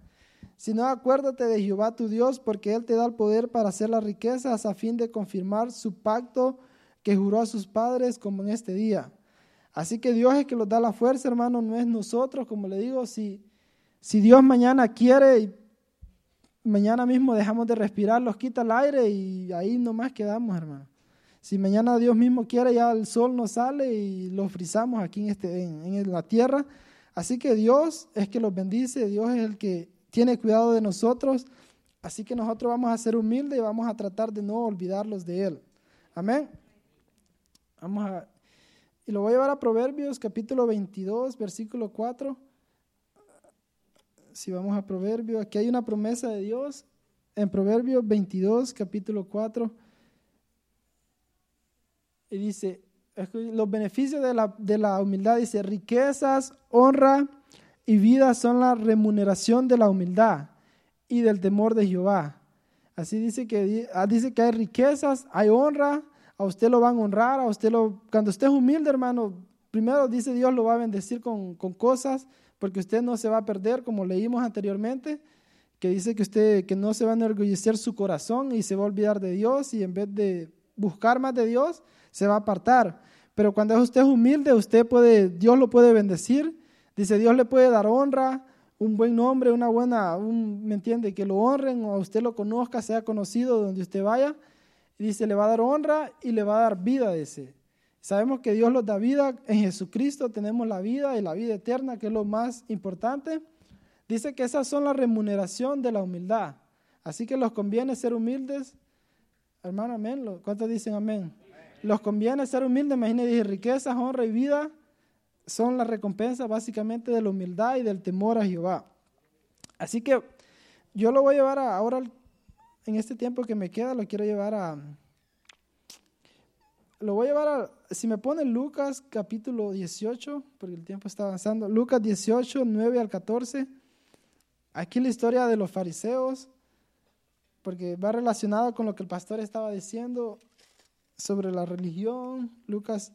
Si no, acuérdate de Jehová tu Dios, porque Él te da el poder para hacer las riquezas a fin de confirmar su pacto que juró a sus padres como en este día. Así que Dios es que nos da la fuerza, hermano, no es nosotros, como le digo, si, si Dios mañana quiere y mañana mismo dejamos de respirar, los quita el aire y ahí nomás quedamos, hermano. Si mañana Dios mismo quiere, ya el sol nos sale y lo frizamos aquí en, este, en la tierra. Así que Dios es que los bendice, Dios es el que tiene cuidado de nosotros. Así que nosotros vamos a ser humildes y vamos a tratar de no olvidarlos de Él. Amén. Vamos a, y lo voy a llevar a Proverbios capítulo 22, versículo 4. Si vamos a Proverbios, aquí hay una promesa de Dios. En Proverbios 22, capítulo 4. Y dice, los beneficios de la, de la humildad, dice, riquezas, honra y vida son la remuneración de la humildad y del temor de Jehová. Así dice que, ah, dice que hay riquezas, hay honra, a usted lo van a honrar, a usted lo, cuando usted es humilde, hermano, primero dice Dios lo va a bendecir con, con cosas, porque usted no se va a perder, como leímos anteriormente, que dice que usted que no se va a enorgullecer su corazón y se va a olvidar de Dios y en vez de buscar más de Dios, se va a apartar. Pero cuando usted es humilde, usted puede, Dios lo puede bendecir. Dice, Dios le puede dar honra, un buen nombre, una buena, un, ¿me entiende? Que lo honren o usted lo conozca, sea conocido donde usted vaya. Dice, le va a dar honra y le va a dar vida, ese. Sabemos que Dios nos da vida, en Jesucristo tenemos la vida y la vida eterna, que es lo más importante. Dice que esas son la remuneración de la humildad. Así que los conviene ser humildes. Hermano, amén. ¿Cuántos dicen amén? Los conviene ser humildes, imagínense, riquezas, honra y vida son la recompensa básicamente de la humildad y del temor a Jehová. Así que yo lo voy a llevar a, ahora, en este tiempo que me queda, lo quiero llevar a... Lo voy a llevar a, si me pone Lucas capítulo 18, porque el tiempo está avanzando, Lucas 18, 9 al 14, aquí la historia de los fariseos, porque va relacionado con lo que el pastor estaba diciendo, sobre la religión, Lucas,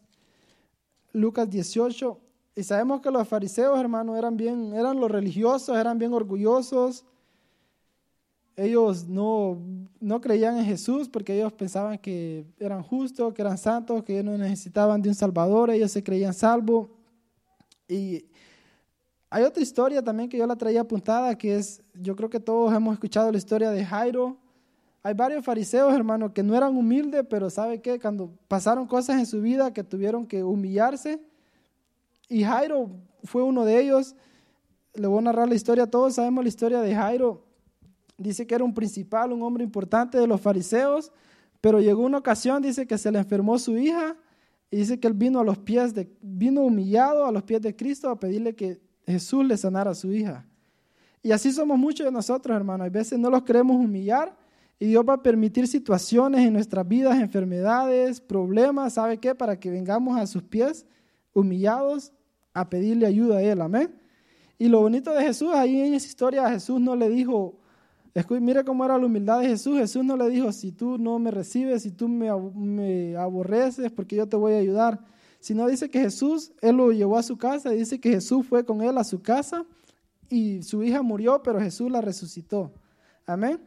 Lucas 18. Y sabemos que los fariseos, hermano, eran bien, eran los religiosos, eran bien orgullosos. Ellos no, no creían en Jesús porque ellos pensaban que eran justos, que eran santos, que ellos no necesitaban de un Salvador, ellos se creían salvos. Y hay otra historia también que yo la traía apuntada, que es, yo creo que todos hemos escuchado la historia de Jairo, hay varios fariseos, hermano, que no eran humildes, pero ¿sabe qué? Cuando pasaron cosas en su vida que tuvieron que humillarse, y Jairo fue uno de ellos. Le voy a narrar la historia, todos sabemos la historia de Jairo. Dice que era un principal, un hombre importante de los fariseos, pero llegó una ocasión, dice que se le enfermó su hija, y dice que él vino a los pies de, vino humillado a los pies de Cristo a pedirle que Jesús le sanara a su hija. Y así somos muchos de nosotros, hermano. A veces no los queremos humillar, y Dios va a permitir situaciones en nuestras vidas, enfermedades, problemas, ¿sabe qué? Para que vengamos a sus pies humillados a pedirle ayuda a Él, amén. Y lo bonito de Jesús, ahí en esa historia Jesús no le dijo, mire cómo era la humildad de Jesús, Jesús no le dijo, si tú no me recibes, si tú me, me aborreces, porque yo te voy a ayudar, sino dice que Jesús, Él lo llevó a su casa, dice que Jesús fue con Él a su casa y su hija murió, pero Jesús la resucitó, amén.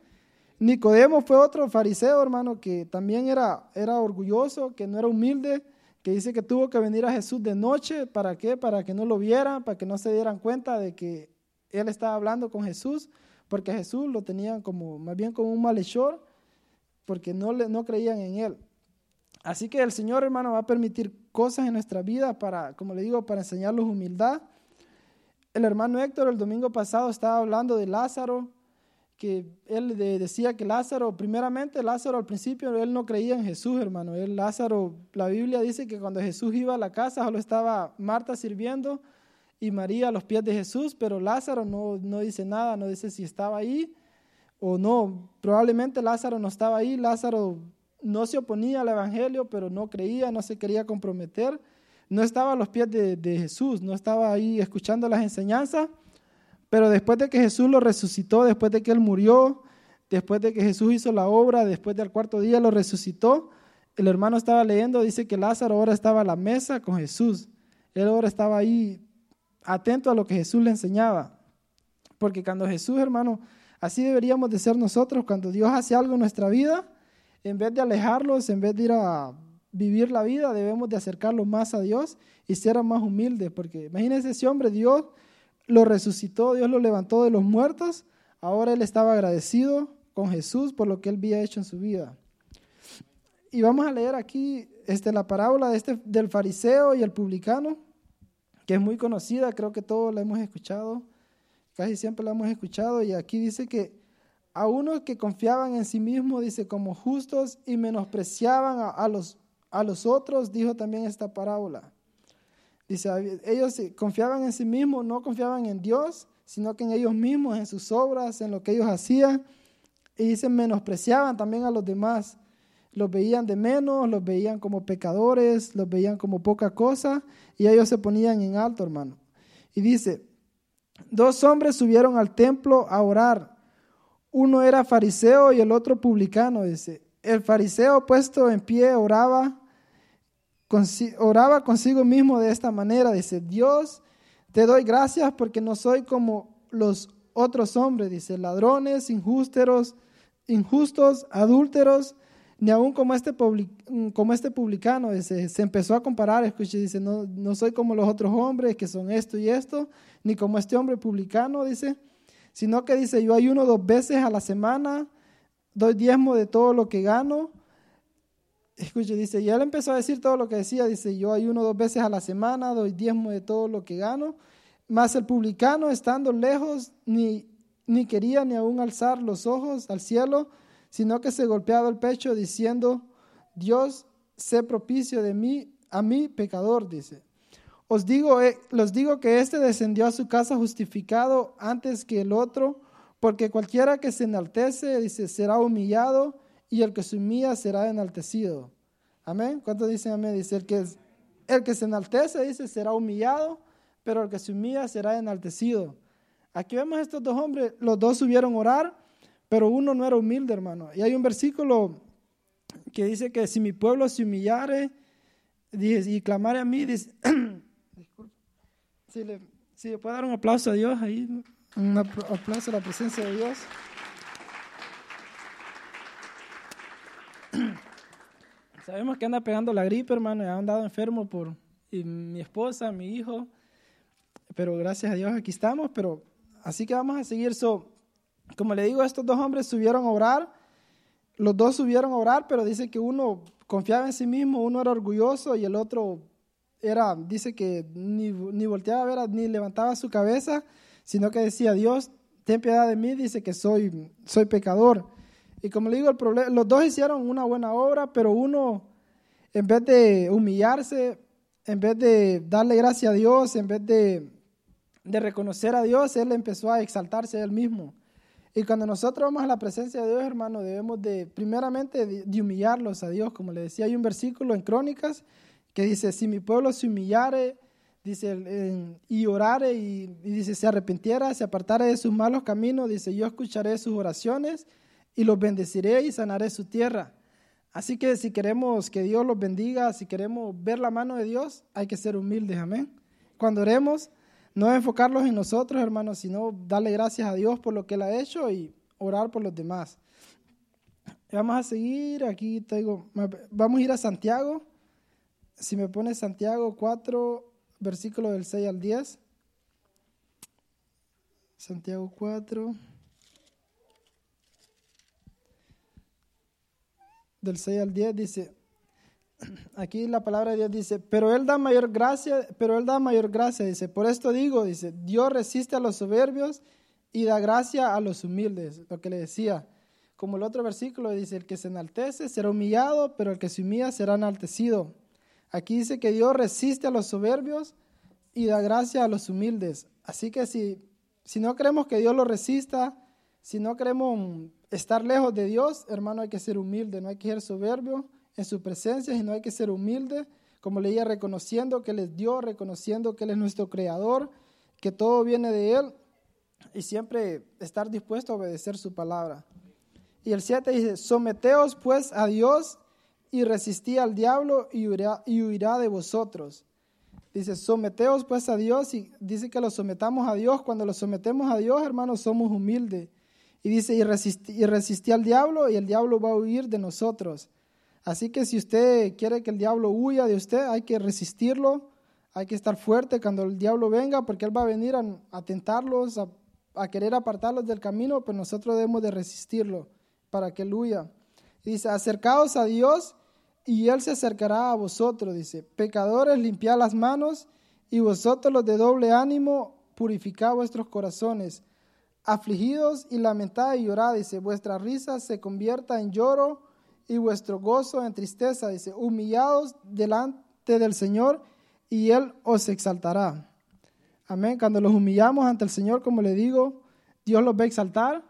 Nicodemo fue otro fariseo, hermano, que también era, era orgulloso, que no era humilde, que dice que tuvo que venir a Jesús de noche. ¿Para qué? Para que no lo vieran, para que no se dieran cuenta de que él estaba hablando con Jesús, porque Jesús lo tenían como, más bien como un malhechor, porque no, le, no creían en él. Así que el Señor, hermano, va a permitir cosas en nuestra vida para, como le digo, para enseñarlos humildad. El hermano Héctor el domingo pasado estaba hablando de Lázaro, que él decía que Lázaro, primeramente Lázaro al principio, él no creía en Jesús, hermano. Él, Lázaro, la Biblia dice que cuando Jesús iba a la casa, solo estaba Marta sirviendo y María a los pies de Jesús, pero Lázaro no, no dice nada, no dice si estaba ahí o no. Probablemente Lázaro no estaba ahí, Lázaro no se oponía al Evangelio, pero no creía, no se quería comprometer, no estaba a los pies de, de Jesús, no estaba ahí escuchando las enseñanzas pero después de que Jesús lo resucitó, después de que Él murió, después de que Jesús hizo la obra, después del cuarto día lo resucitó, el hermano estaba leyendo, dice que Lázaro ahora estaba a la mesa con Jesús. Él ahora estaba ahí atento a lo que Jesús le enseñaba. Porque cuando Jesús, hermano, así deberíamos de ser nosotros, cuando Dios hace algo en nuestra vida, en vez de alejarlos, en vez de ir a vivir la vida, debemos de acercarlo más a Dios y ser más humildes. Porque imagínense ese hombre, Dios lo resucitó, Dios lo levantó de los muertos, ahora él estaba agradecido con Jesús por lo que él había hecho en su vida. Y vamos a leer aquí este, la parábola de este, del fariseo y el publicano, que es muy conocida, creo que todos la hemos escuchado, casi siempre la hemos escuchado, y aquí dice que a unos que confiaban en sí mismos, dice, como justos y menospreciaban a, los, a los otros, dijo también esta parábola. Dice, ellos confiaban en sí mismos, no confiaban en Dios, sino que en ellos mismos, en sus obras, en lo que ellos hacían, y dice, menospreciaban también a los demás los veían de menos, los veían como pecadores, los veían como poca cosa y ellos se ponían en alto, hermano. Y dice, dos hombres subieron al templo a orar. Uno era fariseo y el otro publicano, dice. El fariseo puesto en pie oraba, oraba consigo mismo de esta manera, dice, Dios, te doy gracias porque no soy como los otros hombres, dice, ladrones, injustos, injustos, adúlteros, ni aún como este, como este publicano, dice, se empezó a comparar, escuche, dice, no, no soy como los otros hombres que son esto y esto, ni como este hombre publicano, dice, sino que dice, yo ayuno dos veces a la semana, doy diezmo de todo lo que gano. Escuche, dice, y él empezó a decir todo lo que decía, dice, yo ayuno dos veces a la semana, doy diezmo de todo lo que gano, más el publicano, estando lejos, ni, ni quería ni aún alzar los ojos al cielo, sino que se golpeaba el pecho diciendo, Dios, sé propicio de mí, a mí pecador, dice. Os digo, eh, los digo que éste descendió a su casa justificado antes que el otro, porque cualquiera que se enaltece, dice, será humillado, y el que se humilla será enaltecido. Amén. ¿Cuántos dicen amén? Dice, el que, el que se enaltece, dice, será humillado, pero el que se humilla será enaltecido. Aquí vemos estos dos hombres, los dos subieron a orar, pero uno no era humilde, hermano. Y hay un versículo que dice que si mi pueblo se humillare y clamare a mí, dice, <clears throat> si, le, si le puede dar un aplauso a Dios ahí, un aplauso a la presencia de Dios. <clears throat> Sabemos que anda pegando la gripe, hermano, y ha andado enfermo por mi esposa, mi hijo, pero gracias a Dios aquí estamos, pero así que vamos a seguir. So, como le digo, estos dos hombres subieron a orar, los dos subieron a orar, pero dice que uno confiaba en sí mismo, uno era orgulloso y el otro era, dice que ni, ni volteaba a ver, ni levantaba su cabeza, sino que decía, Dios, ten piedad de mí, dice que soy, soy pecador. Y como le digo, el problema, los dos hicieron una buena obra, pero uno, en vez de humillarse, en vez de darle gracia a Dios, en vez de, de reconocer a Dios, él empezó a exaltarse él mismo. Y cuando nosotros vamos a la presencia de Dios, hermano, debemos de, primeramente, de, humillarlos a Dios. Como le decía, hay un versículo en Crónicas que dice, si mi pueblo se humillare, dice, y orare, y, dice, se arrepintiera, se apartara de sus malos caminos, dice, yo escucharé sus oraciones y los bendeciré y sanaré su tierra. Así que si queremos que Dios los bendiga, si queremos ver la mano de Dios, hay que ser humildes, amén. Cuando oremos, no enfocarlos en nosotros, hermanos, sino darle gracias a Dios por lo que Él ha hecho y orar por los demás. Vamos a seguir, aquí tengo, vamos a ir a Santiago. Si me pone Santiago 4, versículo del 6 al 10. Santiago 4. Del 6 al 10 dice, <clears throat> aquí la palabra de Dios dice, pero Él da mayor gracia, pero Él da mayor gracia, dice, por esto digo, dice, Dios resiste a los soberbios y da gracia a los humildes, lo que le decía. Como el otro versículo dice, el que se enaltece será humillado, pero el que se humilla será enaltecido. Aquí dice que Dios resiste a los soberbios y da gracia a los humildes. Así que si, si no queremos que Dios lo resista, si no queremos estar lejos de Dios, hermano, hay que ser humilde, no hay que ser soberbio en su presencia y no hay que ser humilde, como leía, reconociendo que Él es Dios, reconociendo que Él es nuestro creador, que todo viene de Él y siempre estar dispuesto a obedecer su palabra. Y el 7 dice, someteos pues a Dios y resistí al diablo y huirá, y huirá de vosotros. Dice, someteos pues a Dios y dice que lo sometamos a Dios. Cuando lo sometemos a Dios, hermanos, somos humildes. Y dice, y resistí, y resistí al diablo y el diablo va a huir de nosotros. Así que si usted quiere que el diablo huya de usted, hay que resistirlo, hay que estar fuerte cuando el diablo venga, porque él va a venir a, tentarlos, a, querer apartarlos del camino, pero nosotros debemos de resistirlo para que él huya. dice, acercaos a Dios y él se acercará a vosotros, dice, pecadores, limpiad las manos, y vosotros los de doble ánimo, purificad vuestros corazones, afligidos y lamentad y llorad, dice, vuestra risa se convierta en lloro y vuestro gozo en tristeza, dice, humillados delante del Señor, y Él os exaltará. Amén. Cuando los humillamos ante el Señor, como le digo, Dios los va a exaltar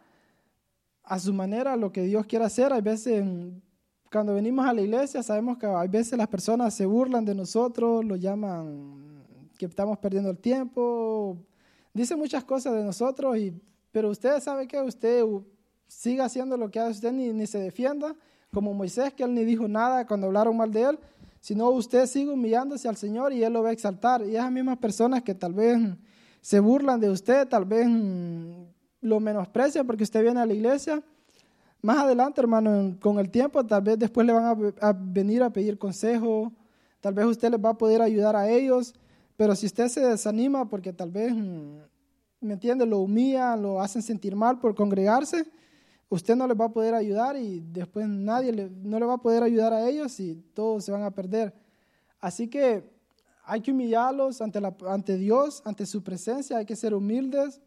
a su manera, lo que Dios quiere hacer. Hay veces cuando venimos a la iglesia sabemos que hay veces las personas se burlan de nosotros, lo llaman que estamos perdiendo el tiempo, dicen muchas cosas de nosotros, y, pero usted sabe que usted siga haciendo lo que hace usted ni, ni se defienda, como Moisés, que él ni dijo nada cuando hablaron mal de él, sino usted sigue humillándose al Señor y Él lo va a exaltar. Y esas mismas personas que tal vez se burlan de usted, tal vez lo menosprecian porque usted viene a la iglesia, más adelante, hermano, con el tiempo, tal vez después le van a, venir a pedir consejo, tal vez usted les va a poder ayudar a ellos, pero si usted se desanima porque tal vez, ¿me entiende?, lo humilla, lo hacen sentir mal por congregarse, usted no les va a poder ayudar y después nadie le, no le va a poder ayudar a ellos y todos se van a perder. Así que hay que humillarlos ante, ante Dios, ante su presencia, hay que ser humildes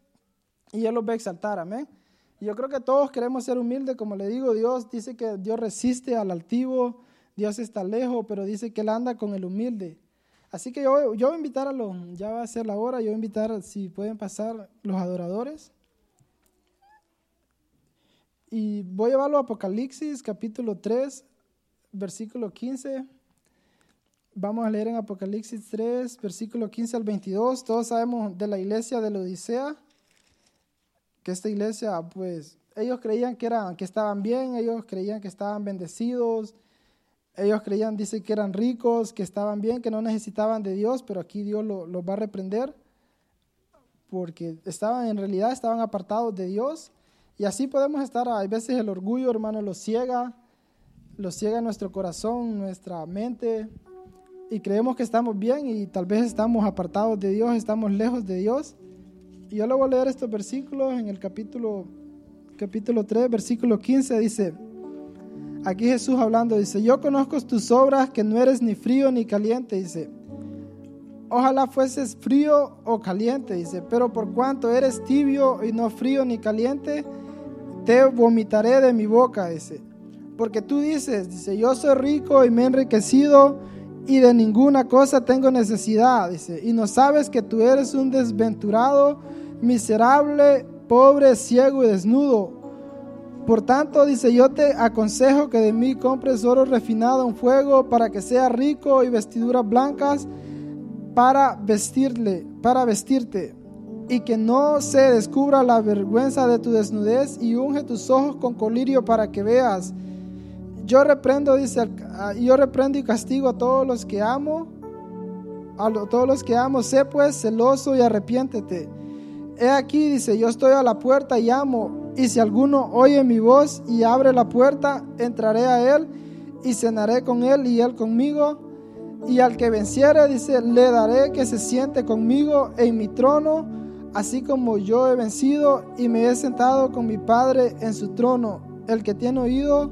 y Él los va a exaltar, amén yo creo que todos queremos ser humildes, como le digo, Dios dice que Dios resiste al altivo, Dios está lejos, pero dice que Él anda con el humilde. Así que yo, yo voy a invitar a los, ya va a ser la hora, yo voy a invitar, si pueden pasar los adoradores. Y voy a llevarlo a Apocalipsis capítulo 3, versículo 15. Vamos a leer en Apocalipsis 3, versículo 15 al 22. Todos sabemos de la iglesia de la Odisea que esta iglesia, pues, ellos creían que, eran, que estaban bien, ellos creían que estaban bendecidos, ellos creían, dice que eran ricos, que estaban bien, que no necesitaban de Dios, pero aquí Dios los lo va a reprender porque estaban, en realidad estaban apartados de Dios. Y así podemos estar, hay veces el orgullo, hermano, los ciega, los ciega nuestro corazón, nuestra mente, y creemos que estamos bien y tal vez estamos apartados de Dios, estamos lejos de Dios yo le voy a leer estos versículos en el capítulo, capítulo 3, versículo 15, dice, aquí Jesús hablando, dice, yo conozco tus obras, que no eres ni frío ni caliente, dice, ojalá fueses frío o caliente, dice, pero por cuanto eres tibio y no frío ni caliente, te vomitaré de mi boca, dice. Porque tú dices, dice, yo soy rico y me he enriquecido y de ninguna cosa tengo necesidad, dice, y no sabes que tú eres un desventurado miserable, pobre, ciego y desnudo. Por tanto, dice, yo te aconsejo que de mí compres oro refinado en fuego para que sea rico y vestiduras blancas para vestirle, para vestirte, y que no se descubra la vergüenza de tu desnudez y unge tus ojos con colirio para que veas. Yo reprendo, dice, yo reprendo y castigo a todos los que amo, a todos los que amo, sé pues celoso y arrepiéntete. He aquí, dice, yo estoy a la puerta y amo, y si alguno oye mi voz y abre la puerta, entraré a él y cenaré con él y él conmigo. Y al que venciere, dice, le daré que se siente conmigo en mi trono, así como yo he vencido y me he sentado con mi Padre en su trono. El que tiene oído,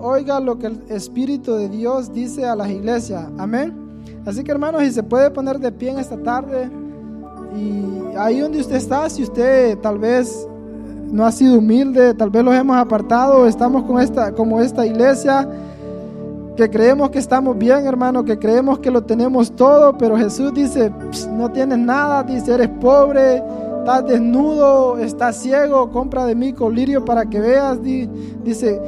oiga lo que el Espíritu de Dios dice a las iglesias. Amén. Así que hermanos, si se puede poner de pie en esta tarde. Y ahí donde usted está, si usted tal vez no ha sido humilde, tal vez los hemos apartado, estamos con esta, como esta iglesia, que creemos que estamos bien, hermano, que creemos que lo tenemos todo, pero Jesús dice, no tienes nada, dice, eres pobre, estás desnudo, estás ciego, compra de mí colirio para que veas, dice,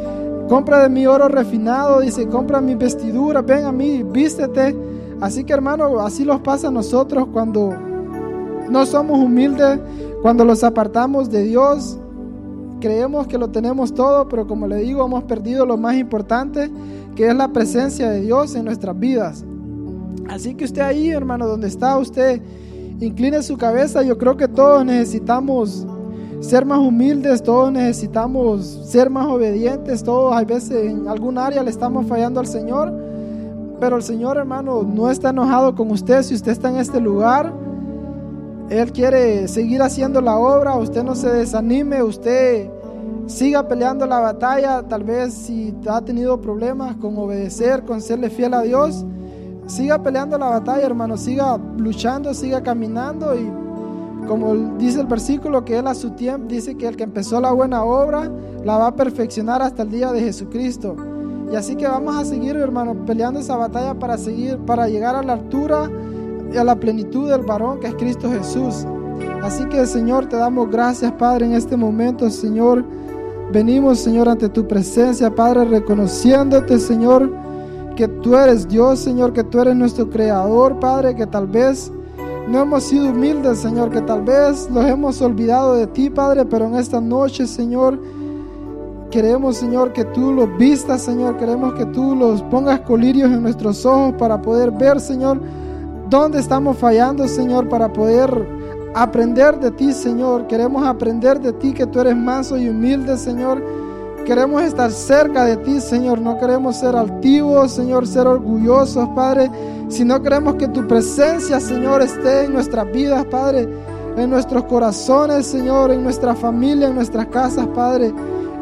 compra de mí oro refinado, dice, compra mi vestidura, ven a mí, vístete. Así que hermano, así los pasa a nosotros cuando no somos humildes cuando los apartamos de Dios. Creemos que lo tenemos todo, pero como le digo, hemos perdido lo más importante, que es la presencia de Dios en nuestras vidas. Así que usted ahí, hermano, donde está usted, incline su cabeza. Yo creo que todos necesitamos ser más humildes, todos necesitamos ser más obedientes, todos a veces en algún área le estamos fallando al Señor, pero el Señor, hermano, no está enojado con usted si usted está en este lugar él quiere seguir haciendo la obra, usted no se desanime, usted Siga peleando la batalla, tal vez si ha tenido problemas con obedecer, con serle fiel a Dios. Siga peleando la batalla, hermano. Siga luchando, siga caminando y como dice el versículo que él a su tiempo dice que el que empezó la buena obra la va a perfeccionar hasta el día de Jesucristo. Y así que vamos a seguir, hermano, peleando esa batalla para seguir, para llegar a la altura a la plenitud del varón que es Cristo Jesús. Así que, Señor, te damos gracias, Padre, en este momento, Señor. Venimos, Señor, ante tu presencia, Padre, reconociéndote, Señor, que tú eres Dios, Señor, que tú eres nuestro creador, Padre, que tal vez no hemos sido humildes, Señor, que tal vez los hemos olvidado de ti, Padre, pero en esta noche, Señor, queremos, Señor, que tú los vistas, Señor, queremos que tú los pongas colirios en nuestros ojos para poder ver, Señor, dónde estamos fallando, Señor, para poder aprender de ti, Señor. Queremos aprender de ti, que tú eres manso y humilde, Señor. Queremos estar cerca de ti, Señor. No queremos ser altivos, Señor, ser orgullosos, Padre si no queremos que tu presencia, Señor, esté en nuestras vidas, Padre, en nuestros corazones, Señor, en nuestra familia, en nuestras casas, Padre.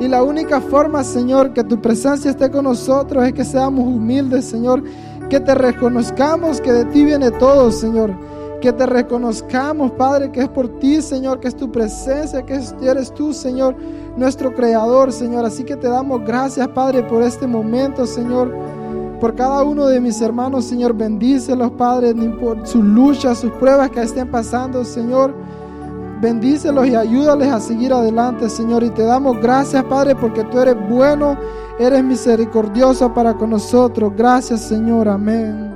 Y la única forma, Señor, que tu presencia esté con nosotros es que seamos humildes, Señor, que te reconozcamos que de ti viene todo, Señor. Que te reconozcamos, Padre, que es por ti, Señor, que es tu presencia, que eres tú, Señor, nuestro creador, Señor. Así que te damos gracias, Padre, por este momento, Señor por cada uno de mis hermanos, Señor, bendícelos, Padre, por sus luchas, sus pruebas que estén pasando, Señor. Bendícelos y ayúdales a seguir adelante, Señor. Y te damos gracias, Padre, porque tú eres bueno, eres misericordioso para con nosotros. Gracias, Señor. Amén.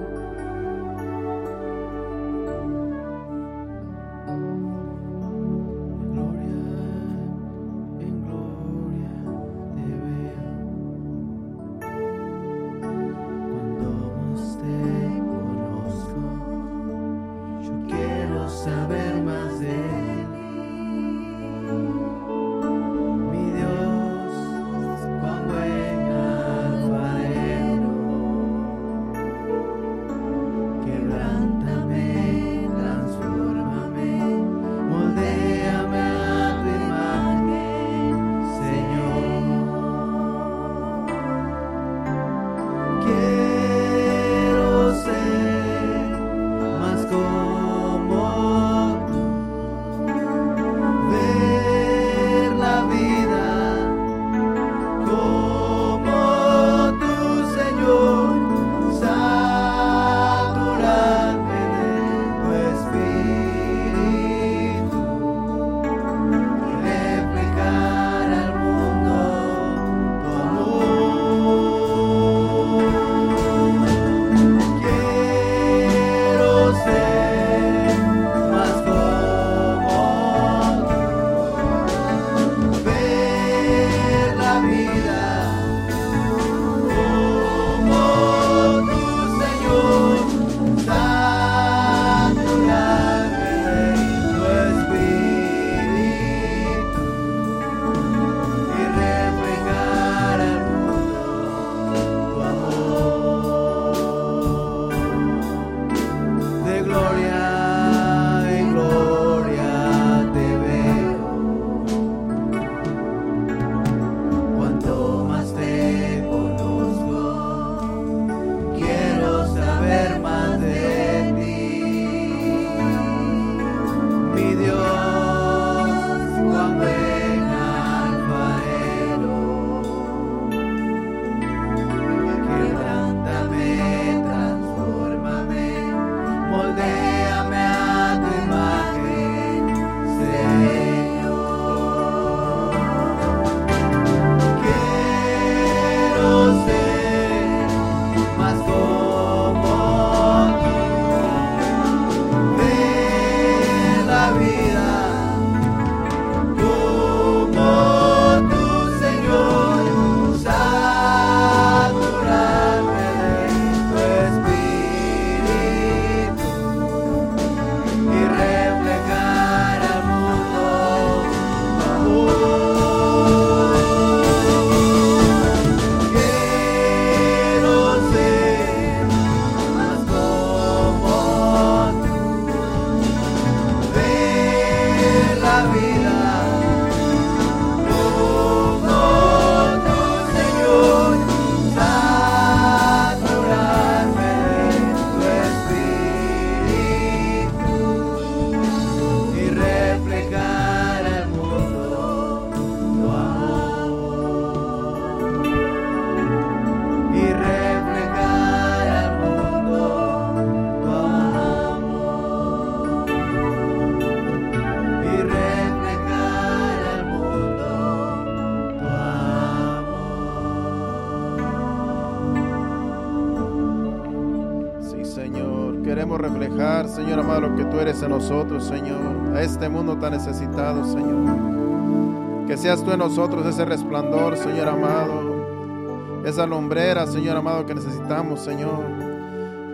Nosotros, Señor, a este mundo tan necesitado, Señor. Que seas tú en nosotros ese resplandor, Señor amado, esa lumbrera, Señor amado, que necesitamos, Señor,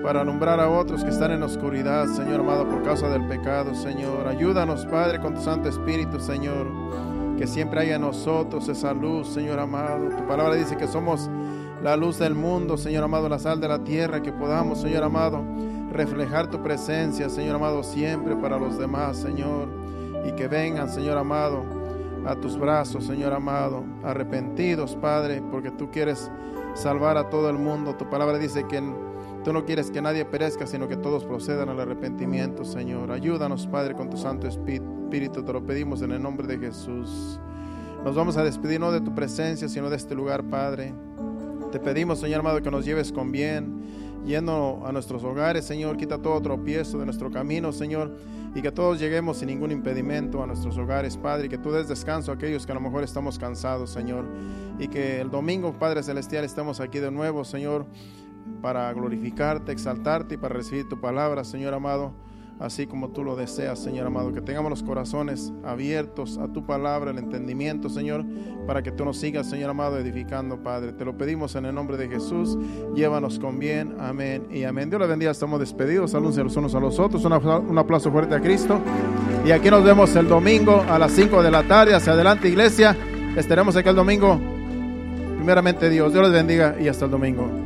para alumbrar a otros que están en oscuridad, Señor amado, por causa del pecado, Señor. Ayúdanos, Padre, con tu Santo Espíritu, Señor, que siempre haya en nosotros esa luz, Señor amado. Tu palabra dice que somos la luz del mundo, Señor amado, la sal de la tierra, que podamos, Señor amado, reflejar tu presencia, Señor amado, siempre para los demás, Señor, y que vengan, Señor amado, a tus brazos, Señor amado, arrepentidos, Padre, porque tú quieres salvar a todo el mundo. Tu palabra dice que tú no quieres que nadie perezca, sino que todos procedan al arrepentimiento, Señor. Ayúdanos, Padre, con tu Santo Espíritu, te lo pedimos en el nombre de Jesús. Nos vamos a despedir no de tu presencia, sino de este lugar, Padre. Te pedimos, Señor amado, que nos lleves con bien, yendo a nuestros hogares, Señor. Quita todo tropiezo de nuestro camino, Señor. Y que todos lleguemos sin ningún impedimento a nuestros hogares, Padre. Y que tú des descanso a aquellos que a lo mejor estamos cansados, Señor. Y que el domingo, Padre Celestial, estemos aquí de nuevo, Señor, para glorificarte, exaltarte y para recibir tu palabra, Señor amado así como tú lo deseas, Señor amado. Que tengamos los corazones abiertos a tu palabra, el entendimiento, Señor, para que tú nos sigas, Señor amado, edificando, Padre. Te lo pedimos en el nombre de Jesús. Llévanos con bien. Amén y amén. Dios les bendiga. Estamos despedidos. Saludos los unos a los otros. Un aplauso fuerte a Cristo. Y aquí nos vemos el domingo a las 5 de la tarde. Hacia adelante, iglesia. Estaremos aquí el domingo. Primeramente Dios. Dios les bendiga y hasta el domingo.